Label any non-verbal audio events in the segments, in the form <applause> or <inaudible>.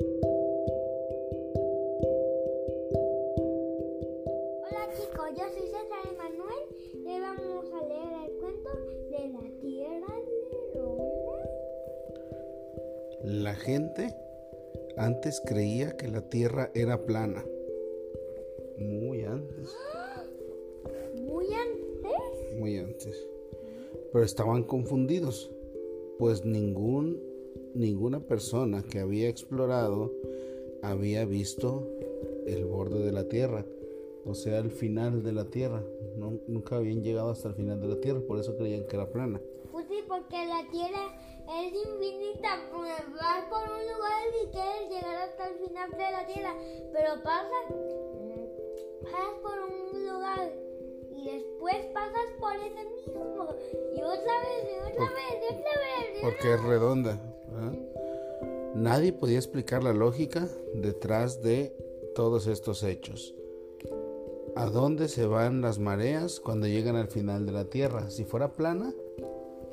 Hola chicos, yo soy César Emanuel y vamos a leer el cuento de la tierra redonda. La gente antes creía que la tierra era plana. Muy antes, <gasps> Muy antes, muy antes. Pero estaban confundidos, pues ningún, ninguna persona que había explorado había visto el borde de la tierra, o sea, el final de la tierra. No- nunca habían llegado hasta el final de la tierra, por eso creían que era plana. pues sí, porque la tierra es infinita, pues vas por un lugar y quieres llegar hasta el final de la tierra, pero pasas, pasas por un lugar y después pasas por ese mismo y otra vez y otra Por- vez y otra vez. y porque es redonda. Nadie podía explicar la lógica detrás de todos estos hechos. ¿A dónde se van las mareas cuando llegan al final de la Tierra? Si fuera plana,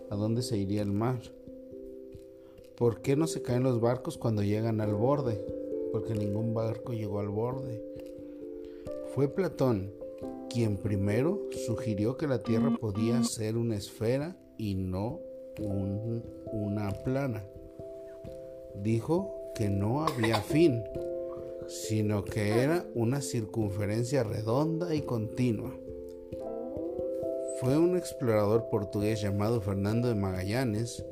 ¿a dónde se iría el mar? ¿Por qué no se caen los barcos cuando llegan al borde? Porque ningún barco llegó al borde. Fue Platón quien primero sugirió que la Tierra podía ser una esfera y no un- una plana. Dijo que no había fin, sino que era una circunferencia redonda y continua. Fue un explorador portugués llamado Fernando de Magallanes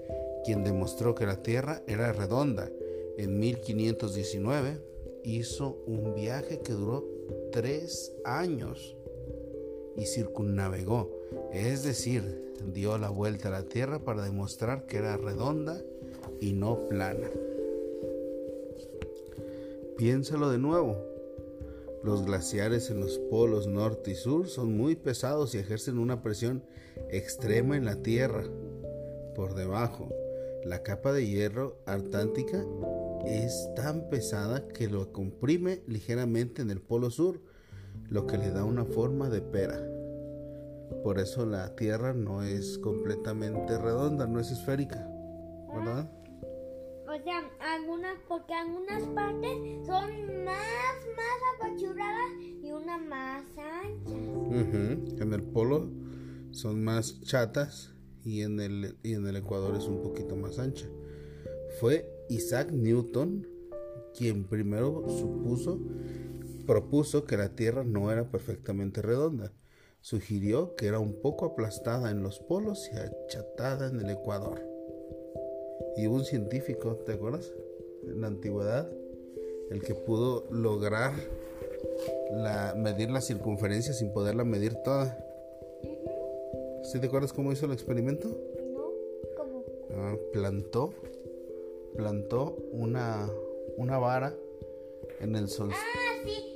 quien demostró que la Tierra era redonda. En 1519 hizo un viaje que duró tres años y circunnavegó, es decir, dio la vuelta a la Tierra para demostrar que era redonda y no plana. Piénsalo de nuevo. Los glaciares en los polos norte y sur son muy pesados y ejercen una presión extrema en la Tierra. Por debajo, la capa de hierro antártica es tan pesada que lo comprime ligeramente en el polo sur, lo que le da una forma de pera. Por eso la Tierra no es completamente redonda, no es esférica, ¿verdad? O sea, algunas, porque algunas partes son más, más apachurradas y una más ancha. Ujú, En el polo son más chatas y en el, y en el ecuador es un poquito más ancha. Fue Isaac Newton quien primero supuso, propuso que la Tierra no era perfectamente redonda. Sugirió que era un poco aplastada en los polos y achatada en el ecuador. Y un científico, ¿te acuerdas? En la antigüedad, el que pudo lograr la, medir la circunferencia sin poderla medir toda. ¿Sí te acuerdas cómo hizo el experimento? ¿No? Como. Ah, plantó, plantó una, una vara en el sol. Ah, sí,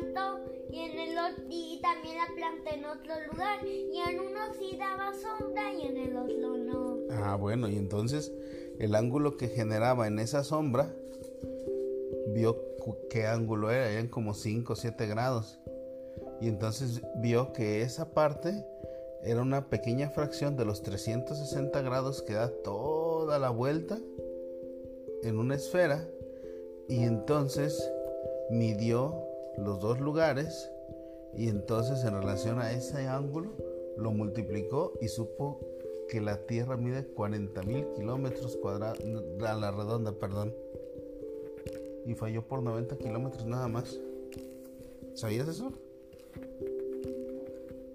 plantó y en el y también la plantó en otro lugar y en uno sí daba sombra y en el otro no. Ah, bueno, y entonces el ángulo que generaba en esa sombra, vio qué ángulo era, eran como 5 o 7 grados. Y entonces vio que esa parte era una pequeña fracción de los 360 grados que da toda la vuelta en una esfera. Y entonces midió los dos lugares y entonces en relación a ese ángulo lo multiplicó y supo que la Tierra mide 40 mil kilómetros cuadrados, a la redonda, perdón. Y falló por 90 kilómetros nada más. ¿Sabías eso?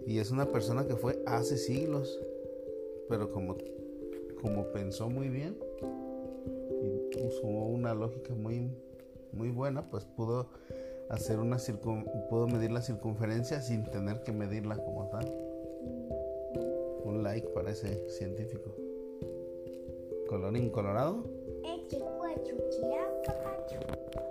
Y es una persona que fue hace siglos, pero como, como pensó muy bien y usó una lógica muy, muy buena, pues pudo hacer una circun, pudo medir la circunferencia sin tener que medirla como tal. Un like para ese científico. Colorín colorado. Pachu.